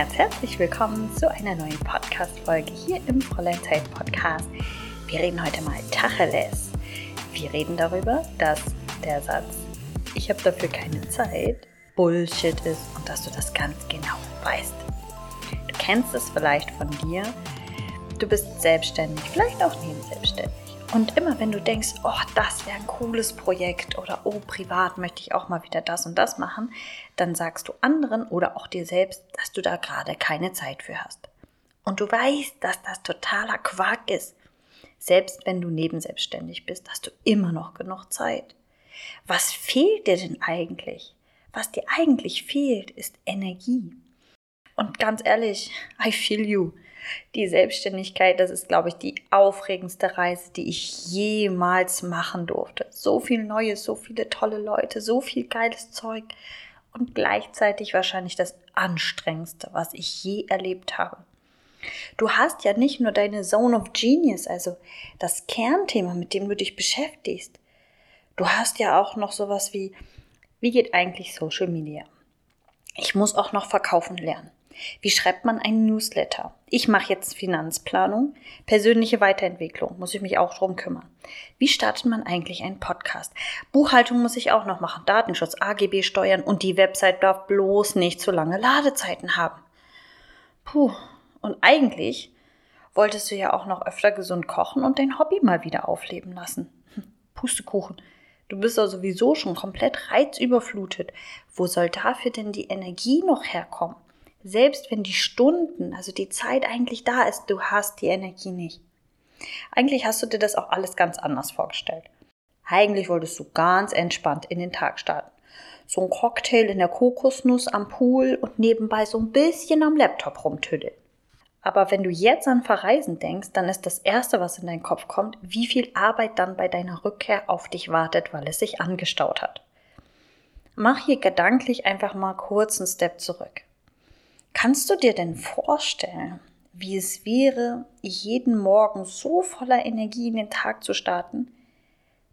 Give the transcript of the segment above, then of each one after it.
ganz herzlich willkommen zu einer neuen Podcast-Folge hier im Fräulein Zeit Podcast. Wir reden heute mal Tacheles. Wir reden darüber, dass der Satz, ich habe dafür keine Zeit, Bullshit ist und dass du das ganz genau weißt. Du kennst es vielleicht von dir. Du bist selbstständig, vielleicht auch nebenselbstständig. Und immer wenn du denkst, oh, das wäre ein cooles Projekt oder oh, privat möchte ich auch mal wieder das und das machen, dann sagst du anderen oder auch dir selbst, dass du da gerade keine Zeit für hast. Und du weißt, dass das totaler Quark ist. Selbst wenn du nebenselbstständig bist, hast du immer noch genug Zeit. Was fehlt dir denn eigentlich? Was dir eigentlich fehlt, ist Energie. Und ganz ehrlich, I feel you. Die Selbstständigkeit, das ist, glaube ich, die aufregendste Reise, die ich jemals machen durfte. So viel Neues, so viele tolle Leute, so viel geiles Zeug und gleichzeitig wahrscheinlich das anstrengendste, was ich je erlebt habe. Du hast ja nicht nur deine Zone of Genius, also das Kernthema, mit dem du dich beschäftigst. Du hast ja auch noch sowas wie, wie geht eigentlich Social Media? Ich muss auch noch verkaufen lernen. Wie schreibt man einen Newsletter? Ich mache jetzt Finanzplanung, persönliche Weiterentwicklung, muss ich mich auch drum kümmern. Wie startet man eigentlich einen Podcast? Buchhaltung muss ich auch noch machen, Datenschutz, AGB steuern und die Website darf bloß nicht zu lange Ladezeiten haben. Puh, und eigentlich wolltest du ja auch noch öfter gesund kochen und dein Hobby mal wieder aufleben lassen. Hm, Pustekuchen. Du bist ja sowieso schon komplett reizüberflutet. Wo soll dafür denn die Energie noch herkommen? Selbst wenn die Stunden, also die Zeit eigentlich da ist, du hast die Energie nicht. Eigentlich hast du dir das auch alles ganz anders vorgestellt. Eigentlich wolltest du ganz entspannt in den Tag starten. So ein Cocktail in der Kokosnuss am Pool und nebenbei so ein bisschen am Laptop rumtüddeln. Aber wenn du jetzt an Verreisen denkst, dann ist das Erste, was in deinen Kopf kommt, wie viel Arbeit dann bei deiner Rückkehr auf dich wartet, weil es sich angestaut hat. Mach hier gedanklich einfach mal kurz einen Step zurück. Kannst du dir denn vorstellen, wie es wäre, jeden Morgen so voller Energie in den Tag zu starten,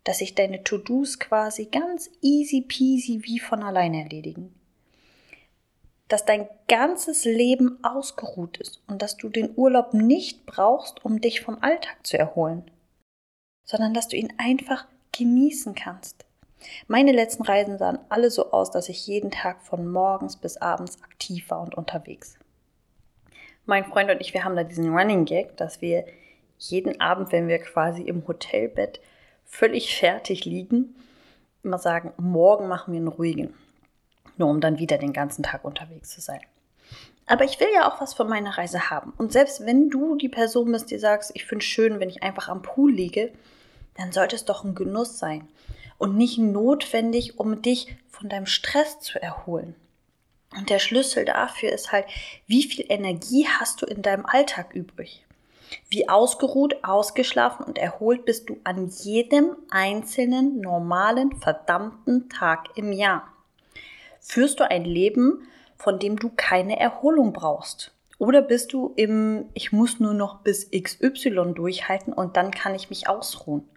dass sich deine To-Dos quasi ganz easy peasy wie von alleine erledigen? Dass dein ganzes Leben ausgeruht ist und dass du den Urlaub nicht brauchst, um dich vom Alltag zu erholen, sondern dass du ihn einfach genießen kannst. Meine letzten Reisen sahen alle so aus, dass ich jeden Tag von morgens bis abends aktiv war und unterwegs. Mein Freund und ich, wir haben da diesen Running Gag, dass wir jeden Abend, wenn wir quasi im Hotelbett völlig fertig liegen, immer sagen, morgen machen wir einen ruhigen. Nur um dann wieder den ganzen Tag unterwegs zu sein. Aber ich will ja auch was von meiner Reise haben. Und selbst wenn du die Person bist, die sagst, ich finde es schön, wenn ich einfach am Pool liege, dann sollte es doch ein Genuss sein und nicht notwendig, um dich von deinem Stress zu erholen. Und der Schlüssel dafür ist halt, wie viel Energie hast du in deinem Alltag übrig? Wie ausgeruht, ausgeschlafen und erholt bist du an jedem einzelnen normalen verdammten Tag im Jahr? Führst du ein Leben, von dem du keine Erholung brauchst? Oder bist du im Ich muss nur noch bis XY durchhalten und dann kann ich mich ausruhen?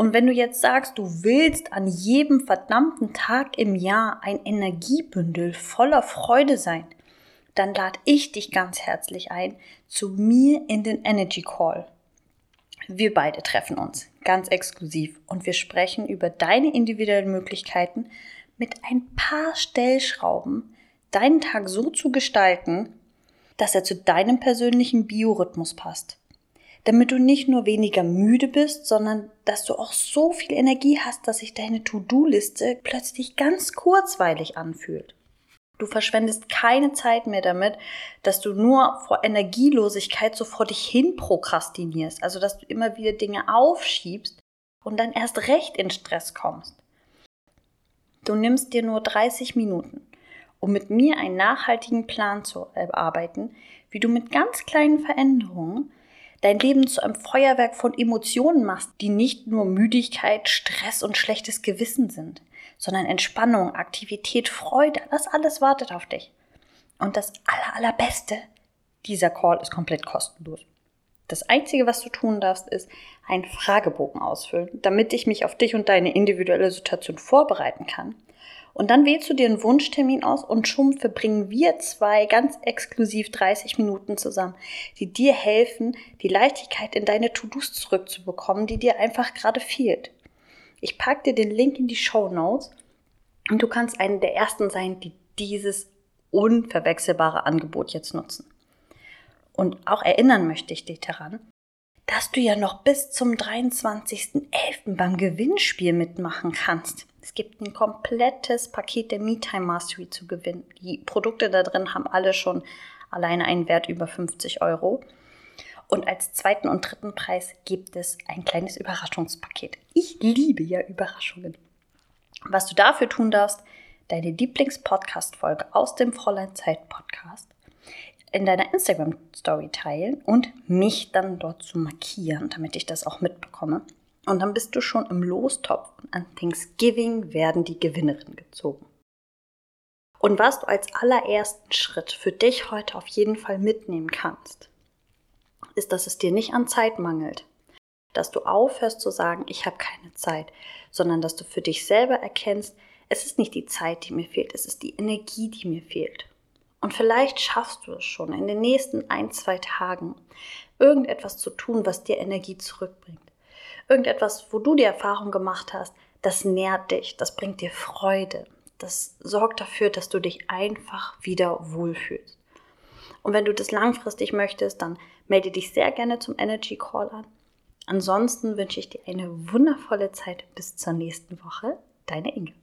Und wenn du jetzt sagst, du willst an jedem verdammten Tag im Jahr ein Energiebündel voller Freude sein, dann lade ich dich ganz herzlich ein zu mir in den Energy Call. Wir beide treffen uns ganz exklusiv und wir sprechen über deine individuellen Möglichkeiten mit ein paar Stellschrauben, deinen Tag so zu gestalten, dass er zu deinem persönlichen Biorhythmus passt damit du nicht nur weniger müde bist, sondern dass du auch so viel Energie hast, dass sich deine To-Do-Liste plötzlich ganz kurzweilig anfühlt. Du verschwendest keine Zeit mehr damit, dass du nur vor Energielosigkeit so vor dich hin prokrastinierst, also dass du immer wieder Dinge aufschiebst und dann erst recht in Stress kommst. Du nimmst dir nur 30 Minuten, um mit mir einen nachhaltigen Plan zu erarbeiten, wie du mit ganz kleinen Veränderungen dein Leben zu einem Feuerwerk von Emotionen machst, die nicht nur Müdigkeit, Stress und schlechtes Gewissen sind, sondern Entspannung, Aktivität, Freude, das alles wartet auf dich. Und das aller, allerbeste, dieser Call ist komplett kostenlos. Das Einzige, was du tun darfst, ist einen Fragebogen ausfüllen, damit ich mich auf dich und deine individuelle Situation vorbereiten kann. Und dann wählst du dir einen Wunschtermin aus und schon verbringen wir zwei ganz exklusiv 30 Minuten zusammen, die dir helfen, die Leichtigkeit in deine To-Dos zurückzubekommen, die dir einfach gerade fehlt. Ich packe dir den Link in die Show Notes und du kannst eine der ersten sein, die dieses unverwechselbare Angebot jetzt nutzen. Und auch erinnern möchte ich dich daran, dass du ja noch bis zum 23.11. beim Gewinnspiel mitmachen kannst. Es gibt ein komplettes Paket der MeTime Mastery zu gewinnen. Die Produkte da drin haben alle schon alleine einen Wert über 50 Euro. Und als zweiten und dritten Preis gibt es ein kleines Überraschungspaket. Ich liebe ja Überraschungen. Was du dafür tun darfst, deine Lieblings-Podcast-Folge aus dem Fräulein Zeit Podcast in deiner Instagram-Story teilen und mich dann dort zu markieren, damit ich das auch mitbekomme. Und dann bist du schon im Lostopf und an Thanksgiving werden die Gewinnerinnen gezogen. Und was du als allerersten Schritt für dich heute auf jeden Fall mitnehmen kannst, ist, dass es dir nicht an Zeit mangelt. Dass du aufhörst zu sagen, ich habe keine Zeit, sondern dass du für dich selber erkennst, es ist nicht die Zeit, die mir fehlt, es ist die Energie, die mir fehlt. Und vielleicht schaffst du es schon in den nächsten ein, zwei Tagen, irgendetwas zu tun, was dir Energie zurückbringt. Irgendetwas, wo du die Erfahrung gemacht hast, das nährt dich, das bringt dir Freude, das sorgt dafür, dass du dich einfach wieder wohlfühlst. Und wenn du das langfristig möchtest, dann melde dich sehr gerne zum Energy Call an. Ansonsten wünsche ich dir eine wundervolle Zeit bis zur nächsten Woche. Deine Inge.